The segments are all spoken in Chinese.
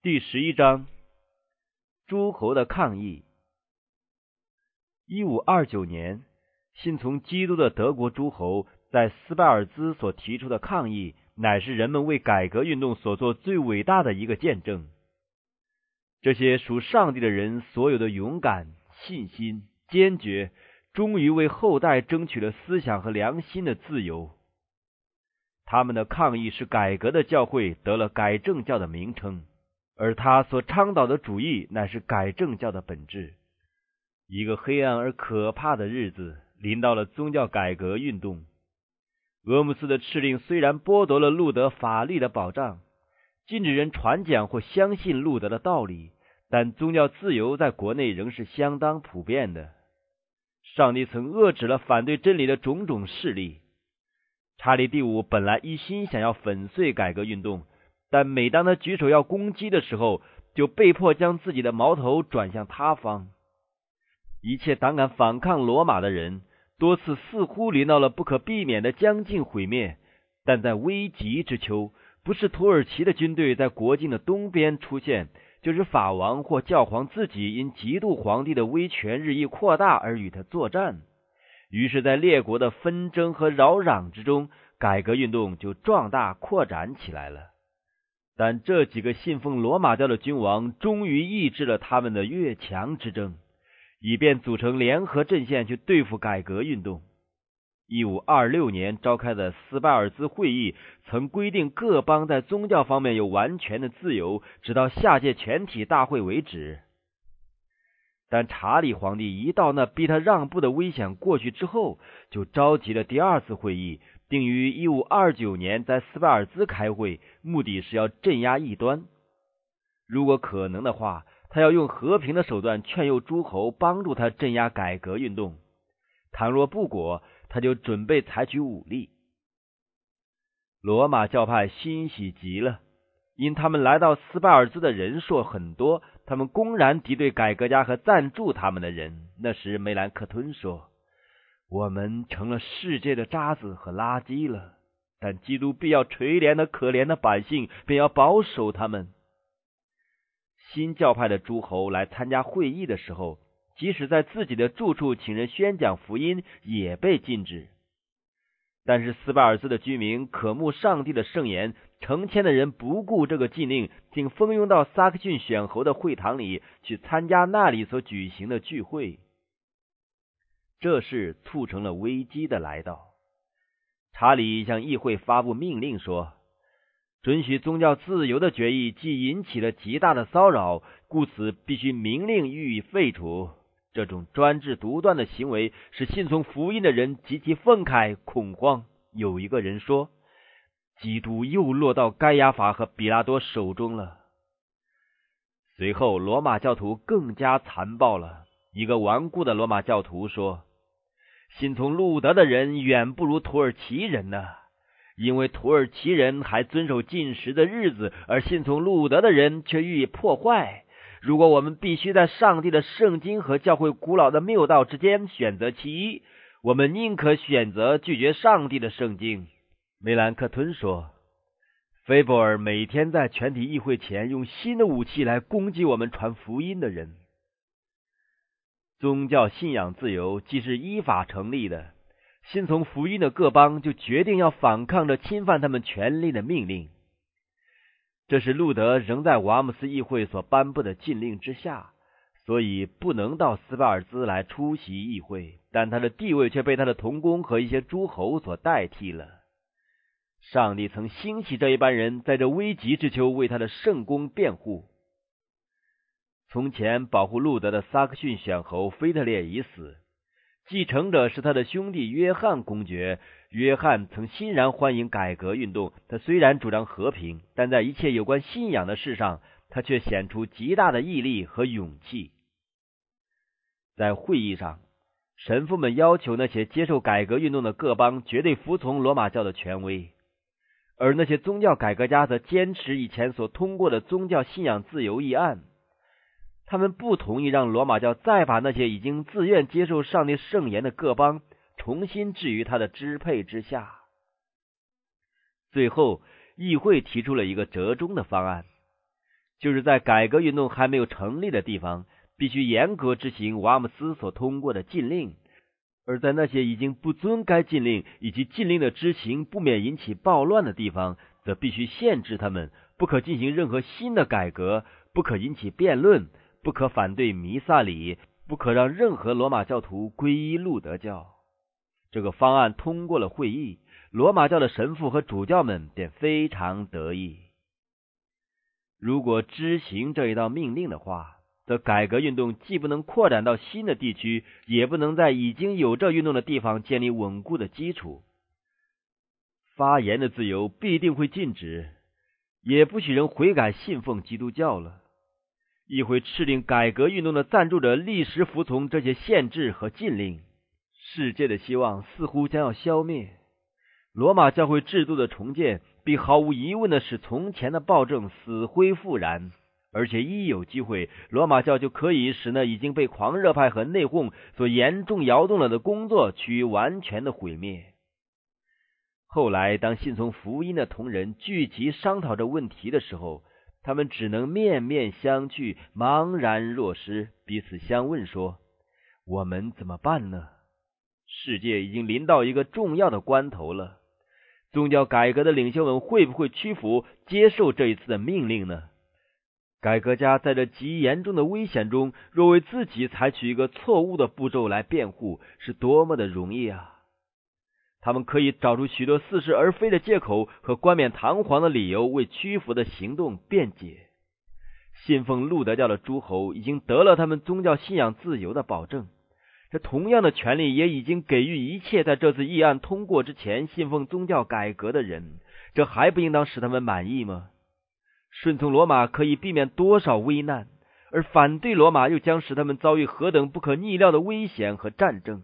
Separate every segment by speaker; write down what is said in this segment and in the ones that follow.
Speaker 1: 第十一章：诸侯的抗议。一五二九年，信从基督的德国诸侯在斯拜尔兹所提出的抗议，乃是人们为改革运动所做最伟大的一个见证。这些属上帝的人，所有的勇敢、信心、坚决，终于为后代争取了思想和良心的自由。他们的抗议使改革的教会得了改正教的名称，而他所倡导的主义乃是改正教的本质。一个黑暗而可怕的日子临到了宗教改革运动。俄姆斯的敕令虽然剥夺了路德法律的保障，禁止人传讲或相信路德的道理，但宗教自由在国内仍是相当普遍的。上帝曾遏制了反对真理的种种势力。查理第五本来一心想要粉碎改革运动，但每当他举手要攻击的时候，就被迫将自己的矛头转向他方。一切胆敢反抗罗马的人，多次似乎临到了不可避免的将近毁灭。但在危急之秋，不是土耳其的军队在国境的东边出现，就是法王或教皇自己因嫉妒皇帝的威权日益扩大而与他作战。于是，在列国的纷争和扰攘之中，改革运动就壮大扩展起来了。但这几个信奉罗马教的君王，终于抑制了他们的越强之争。以便组成联合阵线去对付改革运动。一五二六年召开的斯巴尔兹会议曾规定各邦在宗教方面有完全的自由，直到下届全体大会为止。但查理皇帝一到那逼他让步的危险过去之后，就召集了第二次会议，定于一五二九年在斯巴尔兹开会，目的是要镇压异端。如果可能的话。他要用和平的手段劝诱诸侯帮助他镇压改革运动，倘若不果，他就准备采取武力。罗马教派欣喜极了，因他们来到斯巴尔兹的人数很多，他们公然敌对改革家和赞助他们的人。那时，梅兰克吞说：“我们成了世界的渣子和垃圾了，但基督必要垂怜那可怜的百姓，便要保守他们。”新教派的诸侯来参加会议的时候，即使在自己的住处请人宣讲福音，也被禁止。但是斯巴尔兹的居民渴慕上帝的圣言，成千的人不顾这个禁令，竟蜂拥到萨克逊选侯的会堂里去参加那里所举行的聚会。这事促成了危机的来到。查理向议会发布命令说。准许宗教自由的决议既引起了极大的骚扰，故此必须明令予以废除。这种专制独断的行为使信从福音的人极其愤慨恐慌。有一个人说：“基督又落到该亚法和比拉多手中了。”随后，罗马教徒更加残暴了。一个顽固的罗马教徒说：“信从路德的人远不如土耳其人呢。”因为土耳其人还遵守禁食的日子，而信从路德的人却予以破坏。如果我们必须在上帝的圣经和教会古老的谬道之间选择其一，我们宁可选择拒绝上帝的圣经。梅兰克吞说：“菲博尔每天在全体议会前用新的武器来攻击我们传福音的人。宗教信仰自由既是依法成立的。”信从福音的各邦就决定要反抗这侵犯他们权利的命令。这是路德仍在瓦姆斯议会所颁布的禁令之下，所以不能到斯巴尔兹来出席议会。但他的地位却被他的同工和一些诸侯所代替了。上帝曾兴起这一班人，在这危急之秋为他的圣功辩护。从前保护路德的萨克逊选侯菲特烈已死。继承者是他的兄弟约翰公爵。约翰曾欣然欢迎改革运动。他虽然主张和平，但在一切有关信仰的事上，他却显出极大的毅力和勇气。在会议上，神父们要求那些接受改革运动的各邦绝对服从罗马教的权威，而那些宗教改革家则坚持以前所通过的宗教信仰自由议案。他们不同意让罗马教再把那些已经自愿接受上帝圣言的各邦重新置于他的支配之下。最后，议会提出了一个折中的方案：就是在改革运动还没有成立的地方，必须严格执行瓦姆斯所通过的禁令；而在那些已经不遵该禁令以及禁令的执行不免引起暴乱的地方，则必须限制他们，不可进行任何新的改革，不可引起辩论，不可反对弥撒礼，不可让任何罗马教徒皈依路德教。这个方案通过了会议，罗马教的神父和主教们便非常得意。如果执行这一道命令的话，则改革运动既不能扩展到新的地区，也不能在已经有这运动的地方建立稳固的基础。发言的自由必定会禁止，也不许人悔改信奉基督教了。议会敕令改革运动的赞助者立时服从这些限制和禁令。世界的希望似乎将要消灭。罗马教会制度的重建。必毫无疑问的使从前的暴政死灰复燃，而且一有机会，罗马教就可以使那已经被狂热派和内讧所严重摇动了的工作趋于完全的毁灭。后来，当信从福音的同仁聚集商讨这问题的时候，他们只能面面相觑，茫然若失，彼此相问说：“我们怎么办呢？世界已经临到一个重要的关头了。”宗教改革的领袖们会不会屈服接受这一次的命令呢？改革家在这极严重的危险中，若为自己采取一个错误的步骤来辩护，是多么的容易啊！他们可以找出许多似是而非的借口和冠冕堂皇的理由，为屈服的行动辩解。信奉路德教的诸侯已经得了他们宗教信仰自由的保证。这同样的权利也已经给予一切在这次议案通过之前信奉宗教改革的人，这还不应当使他们满意吗？顺从罗马可以避免多少危难，而反对罗马又将使他们遭遇何等不可逆料的危险和战争？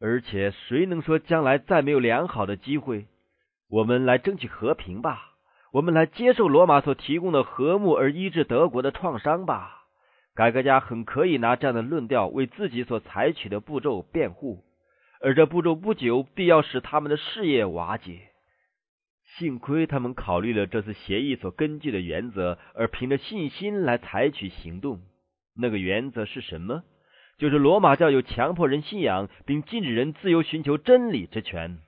Speaker 1: 而且谁能说将来再没有良好的机会？我们来争取和平吧，我们来接受罗马所提供的和睦而医治德国的创伤吧。改革家很可以拿这样的论调为自己所采取的步骤辩护，而这步骤不久必要使他们的事业瓦解。幸亏他们考虑了这次协议所根据的原则，而凭着信心来采取行动。那个原则是什么？就是罗马教有强迫人信仰并禁止人自由寻求真理之权。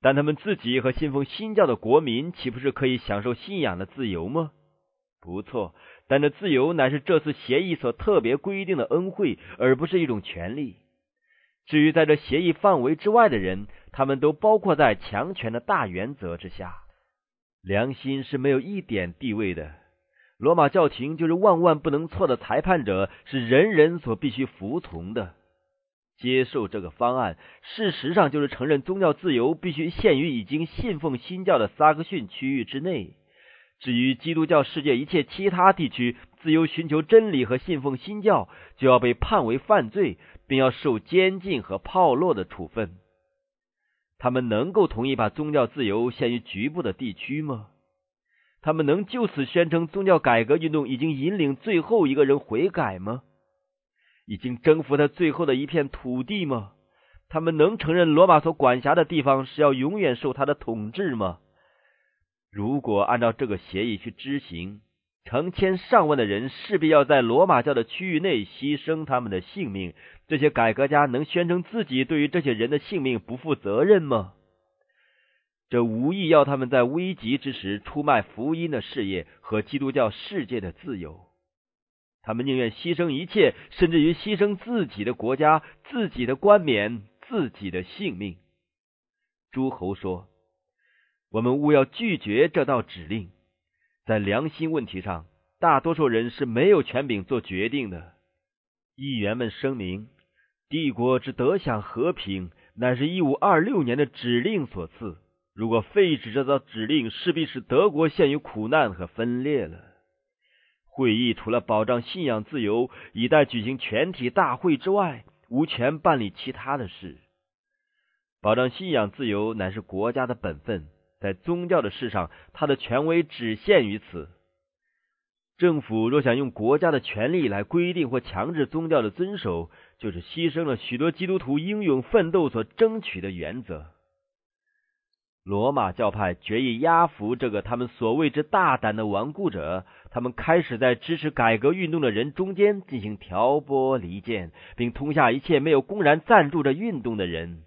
Speaker 1: 但他们自己和信奉新教的国民岂不是可以享受信仰的自由吗？不错。但这自由乃是这次协议所特别规定的恩惠，而不是一种权利。至于在这协议范围之外的人，他们都包括在强权的大原则之下。良心是没有一点地位的。罗马教廷就是万万不能错的裁判者，是人人所必须服从的。接受这个方案，事实上就是承认宗教自由必须限于已经信奉新教的萨克逊区域之内。至于基督教世界一切其他地区自由寻求真理和信奉新教，就要被判为犯罪，并要受监禁和炮烙的处分。他们能够同意把宗教自由限于局部的地区吗？他们能就此宣称宗教改革运动已经引领最后一个人悔改吗？已经征服他最后的一片土地吗？他们能承认罗马所管辖的地方是要永远受他的统治吗？如果按照这个协议去执行，成千上万的人势必要在罗马教的区域内牺牲他们的性命。这些改革家能宣称自己对于这些人的性命不负责任吗？这无疑要他们在危急之时出卖福音的事业和基督教世界的自由。他们宁愿牺牲一切，甚至于牺牲自己的国家、自己的冠冕、自己的性命。诸侯说。我们务要拒绝这道指令。在良心问题上，大多数人是没有权柄做决定的。议员们声明，帝国之得享和平，乃是一五二六年的指令所赐。如果废止这道指令，势必使德国陷于苦难和分裂了。会议除了保障信仰自由，以待举行全体大会之外，无权办理其他的事。保障信仰自由乃是国家的本分。在宗教的事上，他的权威只限于此。政府若想用国家的权力来规定或强制宗教的遵守，就是牺牲了许多基督徒英勇奋斗所争取的原则。罗马教派决意压服这个他们所谓之大胆的顽固者，他们开始在支持改革运动的人中间进行挑拨离间，并通下一切没有公然赞助这运动的人。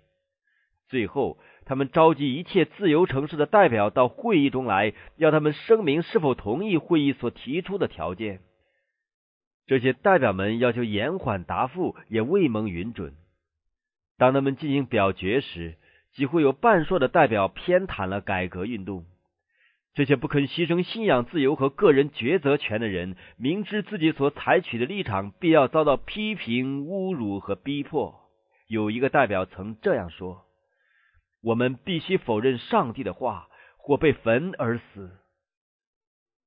Speaker 1: 最后，他们召集一切自由城市的代表到会议中来，要他们声明是否同意会议所提出的条件。这些代表们要求延缓答复，也未蒙允准。当他们进行表决时，几乎有半数的代表偏袒了改革运动。这些不肯牺牲信仰自由和个人抉择权的人，明知自己所采取的立场必要遭到批评、侮辱和逼迫。有一个代表曾这样说：“我们必须否认上帝的话，或被焚而死。”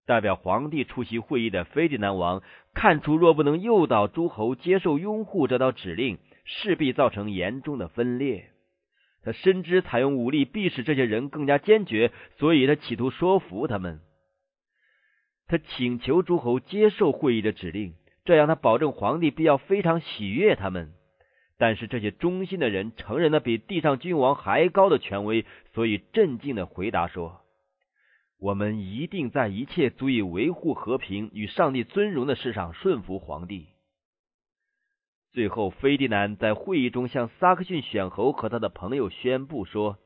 Speaker 1: 代表皇帝出席会议的菲迪南王看出，若不能诱导诸侯接受拥护这道指令，势必造成严重的分裂。他深知采用武力必使这些人更加坚决，所以他企图说服他们。他请求诸侯接受会议的指令，这样他保证皇帝必要非常喜悦他们。但是这些忠心的人承认了比地上君王还高的权威，所以镇静的回答说：“我们一定在一切足以维护和平与上帝尊荣的事上顺服皇帝。”最后，菲迪南在会议中向萨克逊选侯和他的朋友宣布说：“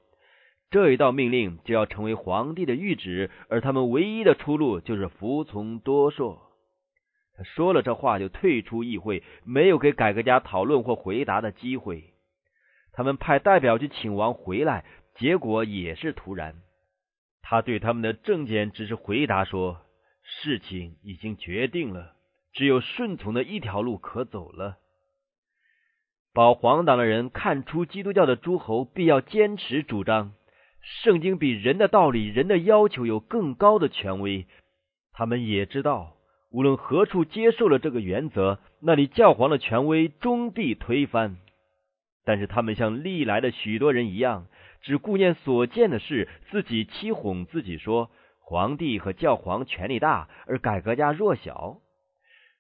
Speaker 1: 这一道命令就要成为皇帝的谕旨，而他们唯一的出路就是服从多数。”他说了这话就退出议会，没有给改革家讨论或回答的机会。他们派代表去请王回来，结果也是突然。他对他们的证件只是回答说：“事情已经决定了，只有顺从的一条路可走了。”保皇党的人看出基督教的诸侯必要坚持主张，圣经比人的道理、人的要求有更高的权威。他们也知道，无论何处接受了这个原则，那里教皇的权威终必推翻。但是他们像历来的许多人一样，只顾念所见的事，自己欺哄自己说，皇帝和教皇权力大，而改革家弱小。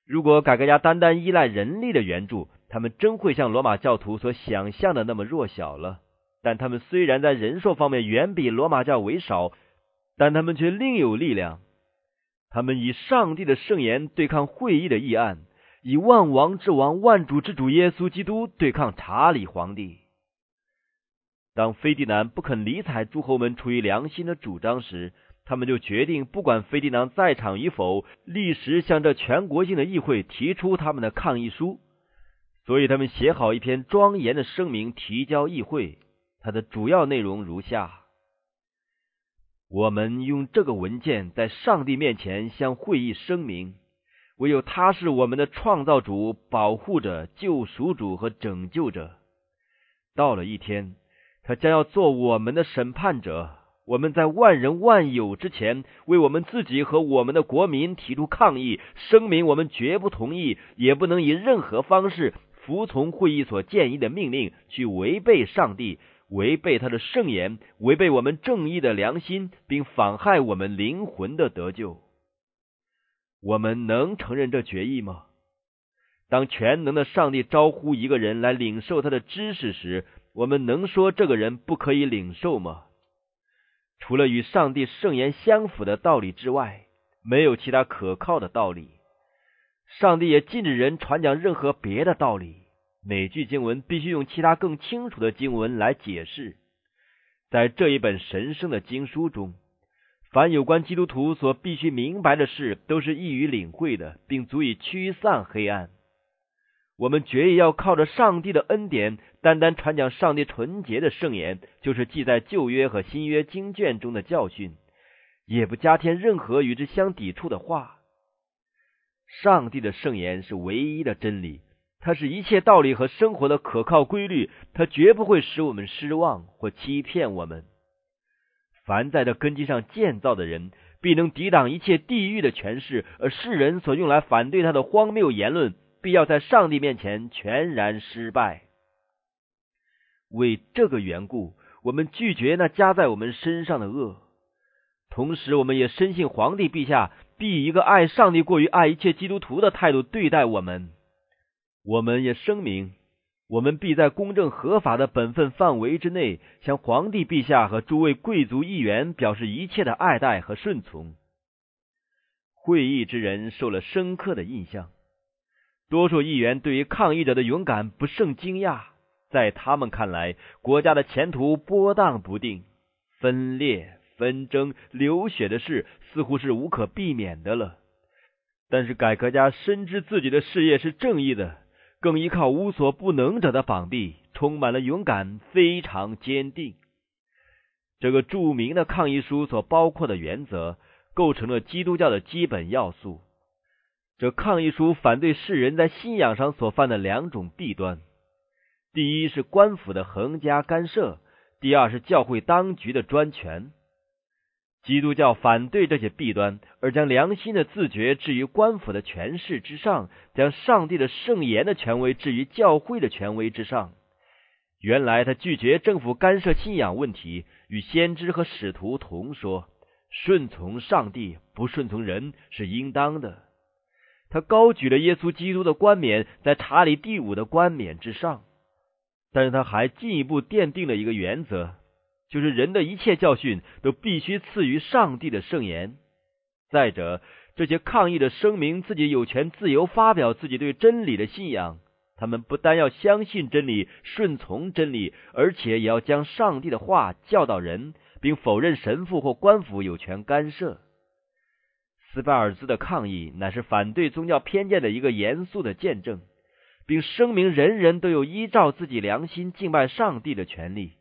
Speaker 1: 如果改革家单单依赖人力的援助，他们真会像罗马教徒所想象的那么弱小了，但他们虽然在人数方面远比罗马教为少，但他们却另有力量。他们以上帝的圣言对抗会议的议案，以万王之王、万主之主耶稣基督对抗查理皇帝。当菲迪南不肯理睬诸侯们出于良心的主张时，他们就决定不管菲迪南在场与否，立时向这全国性的议会提出他们的抗议书。所以，他们写好一篇庄严的声明，提交议会。它的主要内容如下：我们用这个文件在上帝面前向会议声明，唯有他是我们的创造主、保护者、救赎主和拯救者。到了一天，他将要做我们的审判者。我们在万人万有之前，为我们自己和我们的国民提出抗议，声明我们绝不同意，也不能以任何方式。服从会议所建议的命令，去违背上帝，违背他的圣言，违背我们正义的良心，并妨害我们灵魂的得救。我们能承认这决议吗？当全能的上帝招呼一个人来领受他的知识时，我们能说这个人不可以领受吗？除了与上帝圣言相符的道理之外，没有其他可靠的道理。上帝也禁止人传讲任何别的道理。每句经文必须用其他更清楚的经文来解释。在这一本神圣的经书中，凡有关基督徒所必须明白的事，都是易于领会的，并足以驱散黑暗。我们决意要靠着上帝的恩典，单单传讲上帝纯洁的圣言，就是记在旧约和新约经卷中的教训，也不加添任何与之相抵触的话。上帝的圣言是唯一的真理。它是一切道理和生活的可靠规律，它绝不会使我们失望或欺骗我们。凡在这根基上建造的人，必能抵挡一切地狱的权势，而世人所用来反对他的荒谬言论，必要在上帝面前全然失败。为这个缘故，我们拒绝那加在我们身上的恶，同时，我们也深信皇帝陛下必以一个爱上帝过于爱一切基督徒的态度对待我们。我们也声明，我们必在公正合法的本分范围之内，向皇帝陛下和诸位贵族议员表示一切的爱戴和顺从。会议之人受了深刻的印象，多数议员对于抗议者的勇敢不胜惊讶，在他们看来，国家的前途波荡不定，分裂、纷争、流血的事似乎是无可避免的了。但是改革家深知自己的事业是正义的。更依靠无所不能者的膀臂，充满了勇敢，非常坚定。这个著名的抗议书所包括的原则，构成了基督教的基本要素。这抗议书反对世人在信仰上所犯的两种弊端：第一是官府的横加干涉；第二是教会当局的专权。基督教反对这些弊端，而将良心的自觉置于官府的权势之上，将上帝的圣言的权威置于教会的权威之上。原来他拒绝政府干涉信仰问题，与先知和使徒同说：顺从上帝，不顺从人是应当的。他高举了耶稣基督的冠冕在查理第五的冠冕之上，但是他还进一步奠定了一个原则。就是人的一切教训都必须赐予上帝的圣言。再者，这些抗议的声明自己有权自由发表自己对真理的信仰。他们不但要相信真理、顺从真理，而且也要将上帝的话教导人，并否认神父或官府有权干涉。斯巴尔兹的抗议乃是反对宗教偏见的一个严肃的见证，并声明人人都有依照自己良心敬拜上帝的权利。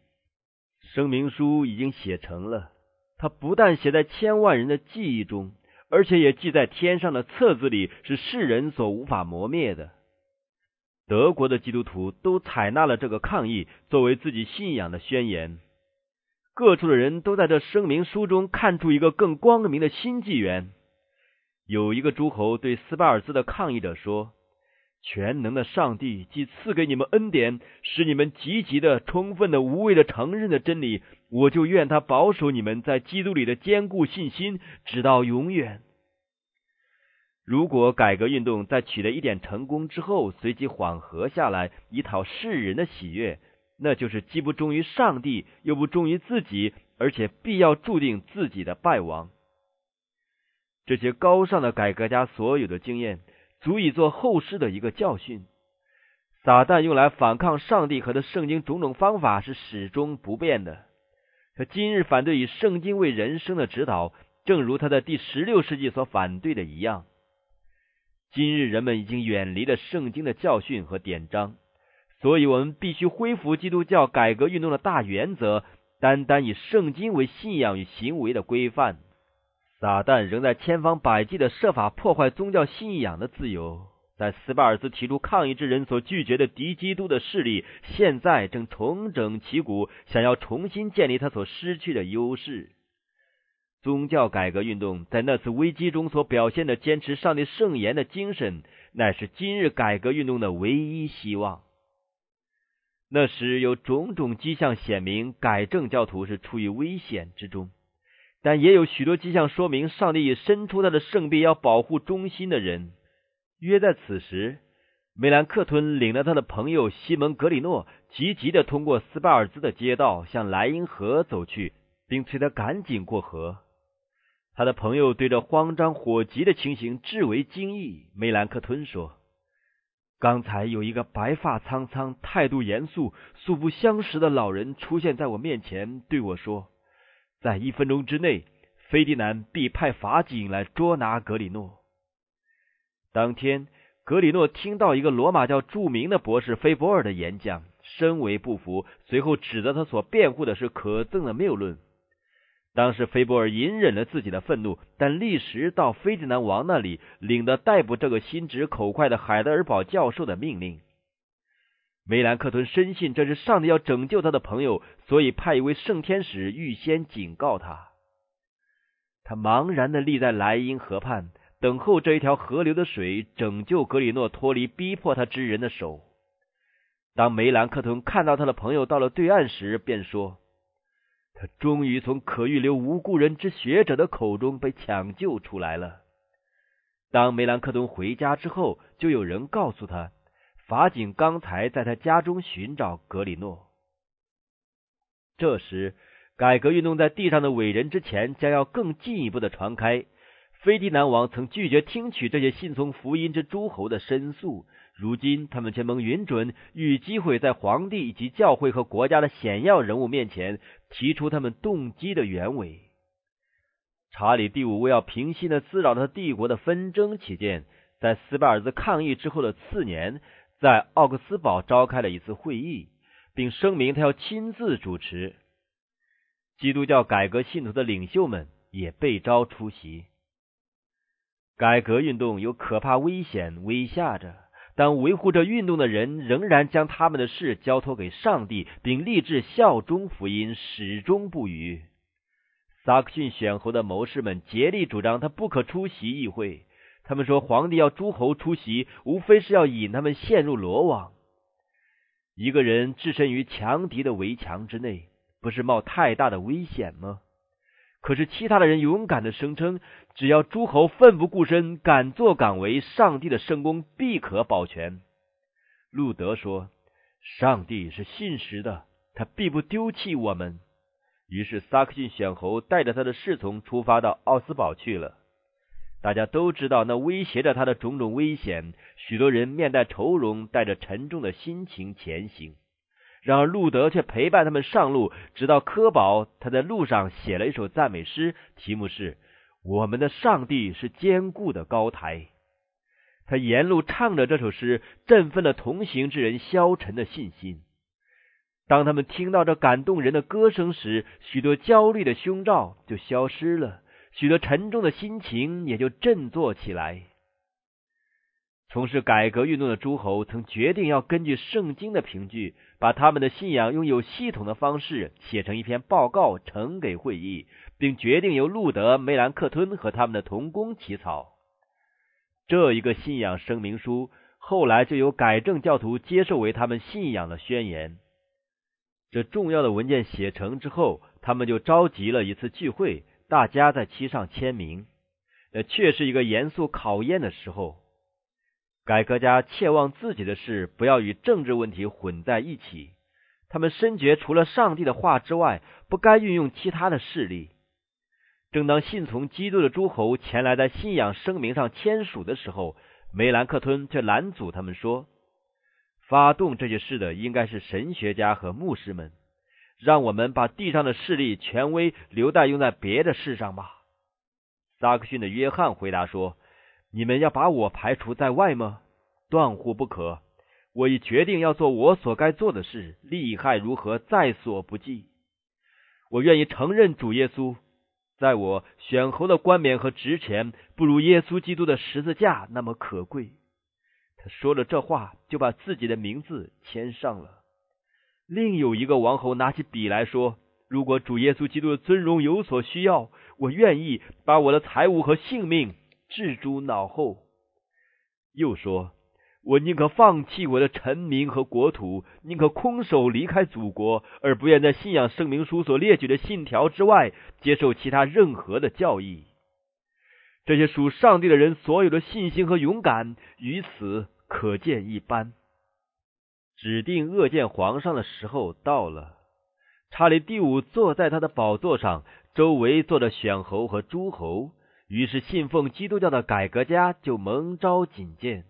Speaker 1: 声明书已经写成了，它不但写在千万人的记忆中，而且也记在天上的册子里，是世人所无法磨灭的。德国的基督徒都采纳了这个抗议作为自己信仰的宣言。各处的人都在这声明书中看出一个更光明的新纪元。有一个诸侯对斯巴尔兹的抗议者说。全能的上帝既赐给你们恩典，使你们积极的、充分的、无畏的承认的真理，我就愿他保守你们在基督里的坚固信心，直到永远。如果改革运动在取得一点成功之后，随即缓和下来，以讨世人的喜悦，那就是既不忠于上帝，又不忠于自己，而且必要注定自己的败亡。这些高尚的改革家所有的经验。足以做后世的一个教训。撒旦用来反抗上帝和他圣经种种方法是始终不变的。他今日反对以圣经为人生的指导，正如他在第十六世纪所反对的一样。今日人们已经远离了圣经的教训和典章，所以我们必须恢复基督教改革运动的大原则，单单以圣经为信仰与行为的规范。撒旦仍在千方百计的设法破坏宗教信仰的自由。在斯巴尔斯提出抗议之人所拒绝的敌基督的势力，现在正重整旗鼓，想要重新建立他所失去的优势。宗教改革运动在那次危机中所表现的坚持上帝圣言的精神，乃是今日改革运动的唯一希望。那时有种种迹象显明，改正教徒是处于危险之中。但也有许多迹象说明，上帝已伸出他的圣臂，要保护忠心的人。约在此时，梅兰克吞领着他的朋友西蒙格里诺，急急的通过斯巴尔兹的街道向莱茵河走去，并催他赶紧过河。他的朋友对这慌张火急的情形至为惊异。梅兰克吞说：“刚才有一个白发苍苍、态度严肃、素不相识的老人出现在我面前，对我说。”在一分钟之内，菲迪南必派法警来捉拿格里诺。当天，格里诺听到一个罗马教著名的博士菲博尔的演讲，深为不服，随后指责他所辩护的是可憎的谬论。当时，菲博尔隐忍了自己的愤怒，但立时到菲迪南王那里领了逮捕这个心直口快的海德尔堡教授的命令。梅兰克顿深信这是上帝要拯救他的朋友，所以派一位圣天使预先警告他。他茫然的立在莱茵河畔，等候这一条河流的水拯救格里诺脱离逼迫他之人的手。当梅兰克顿看到他的朋友到了对岸时，便说：“他终于从可预留无辜人之学者的口中被抢救出来了。”当梅兰克顿回家之后，就有人告诉他。法警刚才在他家中寻找格里诺。这时，改革运动在地上的伟人之前将要更进一步的传开。菲迪南王曾拒绝听取这些信从福音之诸侯的申诉，如今他们却蒙允准，遇机会在皇帝以及教会和国家的显要人物面前提出他们动机的原委。查理第五为要平息那滋扰他帝国的纷争起见，在斯巴尔兹抗议之后的次年，在奥克斯堡召开了一次会议，并声明他要亲自主持。基督教改革信徒的领袖们也被召出席。改革运动有可怕危险威吓着，但维护着运动的人仍然将他们的事交托给上帝，并立志效忠福音，始终不渝。萨克逊选侯的谋士们竭力主张他不可出席议会。他们说，皇帝要诸侯出席，无非是要引他们陷入罗网。一个人置身于强敌的围墙之内，不是冒太大的危险吗？可是其他的人勇敢的声称，只要诸侯奋不顾身，敢作敢为，上帝的圣功必可保全。路德说：“上帝是信实的，他必不丢弃我们。”于是，萨克逊选侯带着他的侍从出发到奥斯堡去了。大家都知道那威胁着他的种种危险，许多人面带愁容，带着沉重的心情前行。然而，路德却陪伴他们上路，直到科堡。他在路上写了一首赞美诗，题目是“我们的上帝是坚固的高台”。他沿路唱着这首诗，振奋了同行之人消沉的信心。当他们听到这感动人的歌声时，许多焦虑的胸罩就消失了，许多沉重的心情也就振作起来。从事改革运动的诸侯曾决定要根据圣经的凭据，把他们的信仰用有系统的方式写成一篇报告呈给会议，并决定由路德、梅兰克吞和他们的同工起草。这一个信仰声明书后来就由改正教徒接受为他们信仰的宣言。这重要的文件写成之后，他们就召集了一次聚会，大家在其上签名。那却是一个严肃考验的时候。改革家切望自己的事不要与政治问题混在一起。他们深觉除了上帝的话之外，不该运用其他的势力。正当信从基督的诸侯前来在信仰声明上签署的时候，梅兰克吞却拦阻他们说。发动这些事的应该是神学家和牧师们，让我们把地上的势力权威留待用在别的事上吧。萨克逊的约翰回答说：“你们要把我排除在外吗？断乎不可！我已决定要做我所该做的事，利害如何在所不计。我愿意承认主耶稣，在我选侯的冠冕和职权，不如耶稣基督的十字架那么可贵。”他说了这话，就把自己的名字签上了。另有一个王侯拿起笔来说：“如果主耶稣基督的尊荣有所需要，我愿意把我的财物和性命置诸脑后。”又说：“我宁可放弃我的臣民和国土，宁可空手离开祖国，而不愿在信仰圣明书所列举的信条之外接受其他任何的教义。”这些属上帝的人所有的信心和勇敢，于此可见一斑。指定恶见皇上的时候到了。查理第五坐在他的宝座上，周围坐着选侯和诸侯。于是信奉基督教的改革家就蒙召觐见。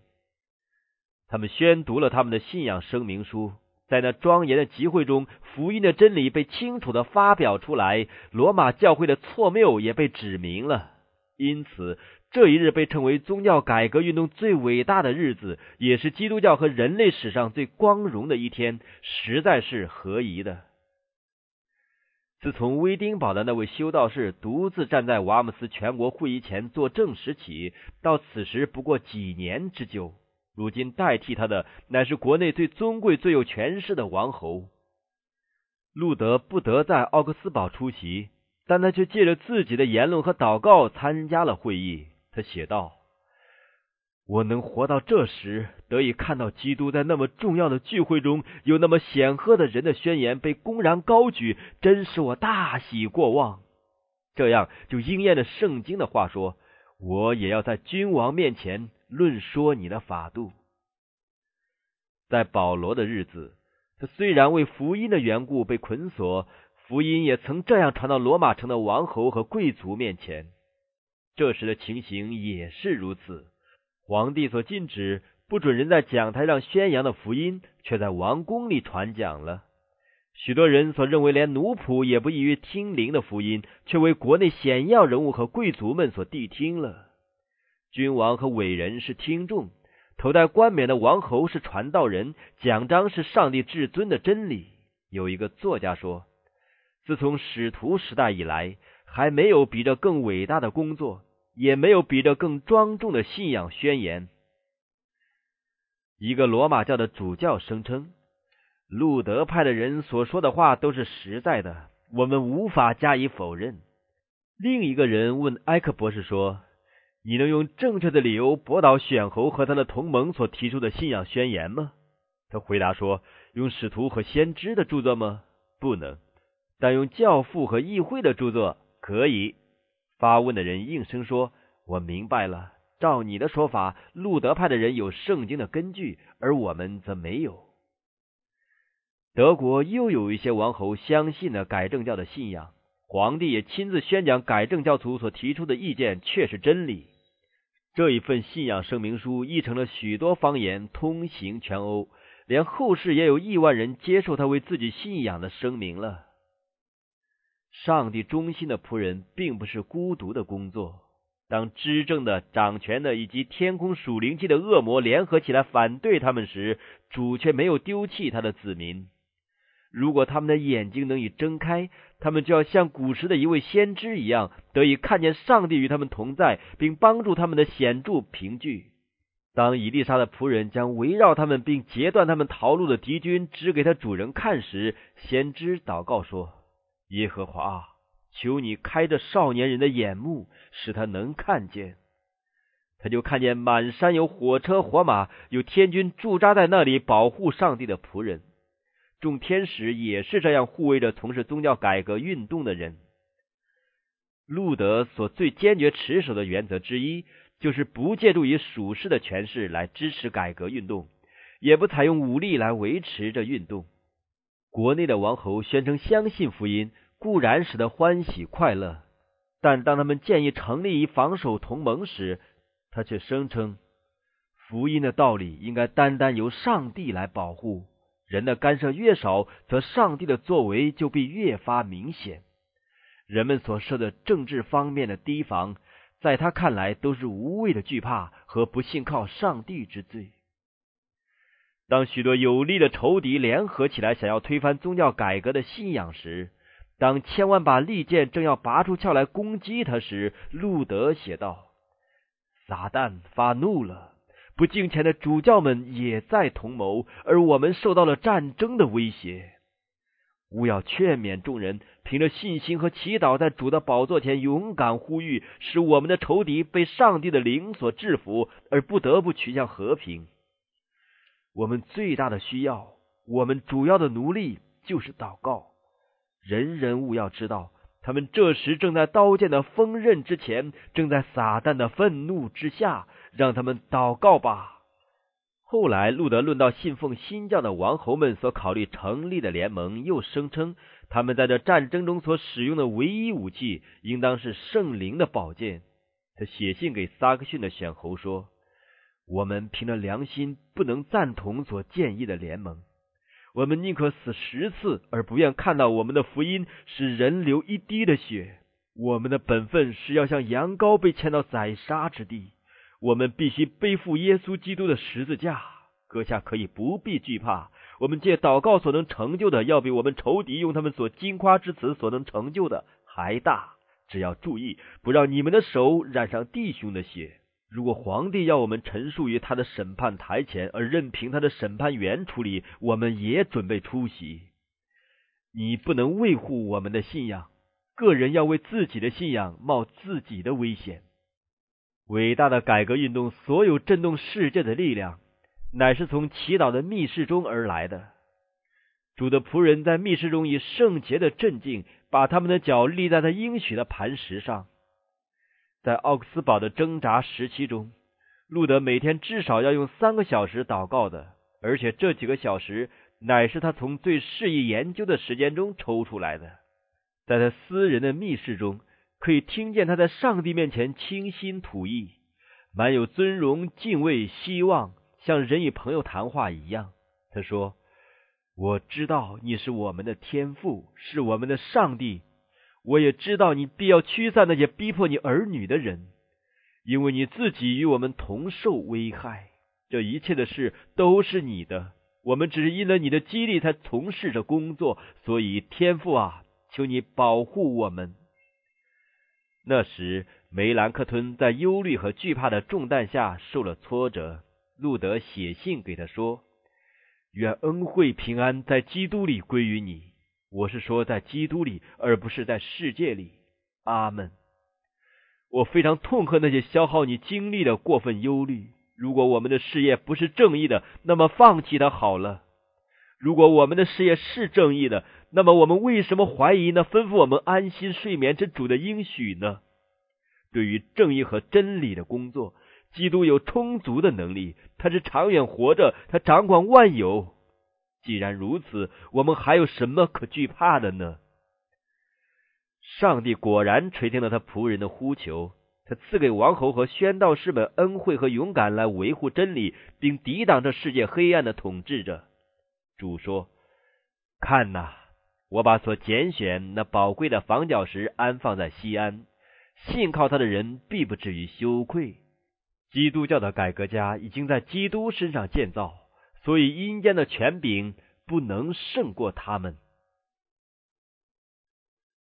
Speaker 1: 他们宣读了他们的信仰声明书，在那庄严的集会中，福音的真理被清楚的发表出来，罗马教会的错谬也被指明了。因此，这一日被称为宗教改革运动最伟大的日子，也是基督教和人类史上最光荣的一天，实在是合宜的。自从威丁堡的那位修道士独自站在瓦姆斯全国会议前作证时起，到此时不过几年之久。如今代替他的，乃是国内最尊贵、最有权势的王侯。路德不得在奥克斯堡出席。但他却借着自己的言论和祷告参加了会议。他写道：“我能活到这时，得以看到基督在那么重要的聚会中有那么显赫的人的宣言被公然高举，真使我大喜过望。这样就应验了圣经的话说：我也要在君王面前论说你的法度。”在保罗的日子，他虽然为福音的缘故被捆锁，福音也曾这样传到罗马城的王侯和贵族面前。这时的情形也是如此。皇帝所禁止不准人在讲台上宣扬的福音，却在王宫里传讲了。许多人所认为连奴仆也不易于听灵的福音，却为国内显要人物和贵族们所谛听了。君王和伟人是听众，头戴冠冕的王侯是传道人，奖章是上帝至尊的真理。有一个作家说：“自从使徒时代以来，还没有比这更伟大的工作，也没有比这更庄重的信仰宣言。”一个罗马教的主教声称。路德派的人所说的话都是实在的，我们无法加以否认。另一个人问埃克博士说：“你能用正确的理由驳倒选侯和他的同盟所提出的信仰宣言吗？”他回答说：“用使徒和先知的著作吗？不能。但用教父和议会的著作可以。”发问的人应声说：“我明白了。照你的说法，路德派的人有圣经的根据，而我们则没有。”德国又有一些王侯相信了改正教的信仰，皇帝也亲自宣讲改正教徒所提出的意见却是真理。这一份信仰声明书译成了许多方言，通行全欧，连后世也有亿万人接受他为自己信仰的声明了。上帝忠心的仆人并不是孤独的工作，当执政的、掌权的以及天空属灵气的恶魔联合起来反对他们时，主却没有丢弃他的子民。如果他们的眼睛能以睁开，他们就要像古时的一位先知一样，得以看见上帝与他们同在，并帮助他们的显著凭据。当伊丽莎的仆人将围绕他们并截断他们逃路的敌军指给他主人看时，先知祷告说：“耶和华，求你开着少年人的眼目，使他能看见。”他就看见满山有火车火马，有天军驻扎在那里保护上帝的仆人。众天使也是这样护卫着从事宗教改革运动的人。路德所最坚决持守的原则之一，就是不借助于属世的权势来支持改革运动，也不采用武力来维持这运动。国内的王侯宣称相信福音，固然使得欢喜快乐，但当他们建议成立一防守同盟时，他却声称福音的道理应该单单由上帝来保护。人的干涉越少，则上帝的作为就必越发明显。人们所设的政治方面的提防，在他看来都是无谓的惧怕和不信靠上帝之罪。当许多有力的仇敌联合起来，想要推翻宗教改革的信仰时，当千万把利剑正要拔出鞘来攻击他时，路德写道：“撒旦发怒了。”不敬虔的主教们也在同谋，而我们受到了战争的威胁。勿要劝勉众人，凭着信心和祈祷，在主的宝座前勇敢呼吁，使我们的仇敌被上帝的灵所制服，而不得不取向和平。我们最大的需要，我们主要的奴隶就是祷告。人人勿要知道，他们这时正在刀剑的锋刃之前，正在撒旦的愤怒之下。让他们祷告吧。后来，路德论到信奉新教的王侯们所考虑成立的联盟，又声称他们在这战争中所使用的唯一武器，应当是圣灵的宝剑。他写信给萨克逊的选侯说：“我们凭着良心不能赞同所建议的联盟，我们宁可死十次，而不愿看到我们的福音使人流一滴的血。我们的本分是要像羊羔被牵到宰杀之地。”我们必须背负耶稣基督的十字架，阁下可以不必惧怕。我们借祷告所能成就的，要比我们仇敌用他们所金夸之词所能成就的还大。只要注意，不让你们的手染上弟兄的血。如果皇帝要我们陈述于他的审判台前，而任凭他的审判员处理，我们也准备出席。你不能维护我们的信仰，个人要为自己的信仰冒自己的危险。伟大的改革运动，所有震动世界的力量，乃是从祈祷的密室中而来的。主的仆人在密室中以圣洁的镇静，把他们的脚立在他应许的磐石上。在奥克斯堡的挣扎时期中，路德每天至少要用三个小时祷告的，而且这几个小时乃是他从最适宜研究的时间中抽出来的，在他私人的密室中，可以听见他在上帝面前倾心吐意，满有尊荣、敬畏、希望，像人与朋友谈话一样。他说：“我知道你是我们的天赋，是我们的上帝。我也知道你必要驱散那些逼迫你儿女的人，因为你自己与我们同受危害。这一切的事都是你的，我们只是因了你的激励才从事着工作。所以，天父啊，求你保护我们。”那时，梅兰克吞在忧虑和惧怕的重担下受了挫折。路德写信给他说。愿恩惠平安在基督里归于你。我是说，在基督里，而不是在世界里。阿门。我非常痛恨那些消耗你精力的过分忧虑。如果我们的事业不是正义的，那么放弃它好了。如果我们的事业是正义的，那么我们为什么怀疑那吩咐我们安心睡眠之主的应许呢？对于正义和真理的工作。基督有充足的能力，他是长远活着，他掌管万有。既然如此，我们还有什么可惧怕的呢？上帝果然垂听了他仆人的呼求，他赐给王侯和宣道士们恩惠和勇敢，来维护真理，并抵挡这世界黑暗的统治者。主说：“看呐，我把所拣选那宝贵的房角石安放在西安，信靠他的人必不至于羞愧。”基督教的改革家已经在基督身上建造，所以阴间的权柄不能胜过他们。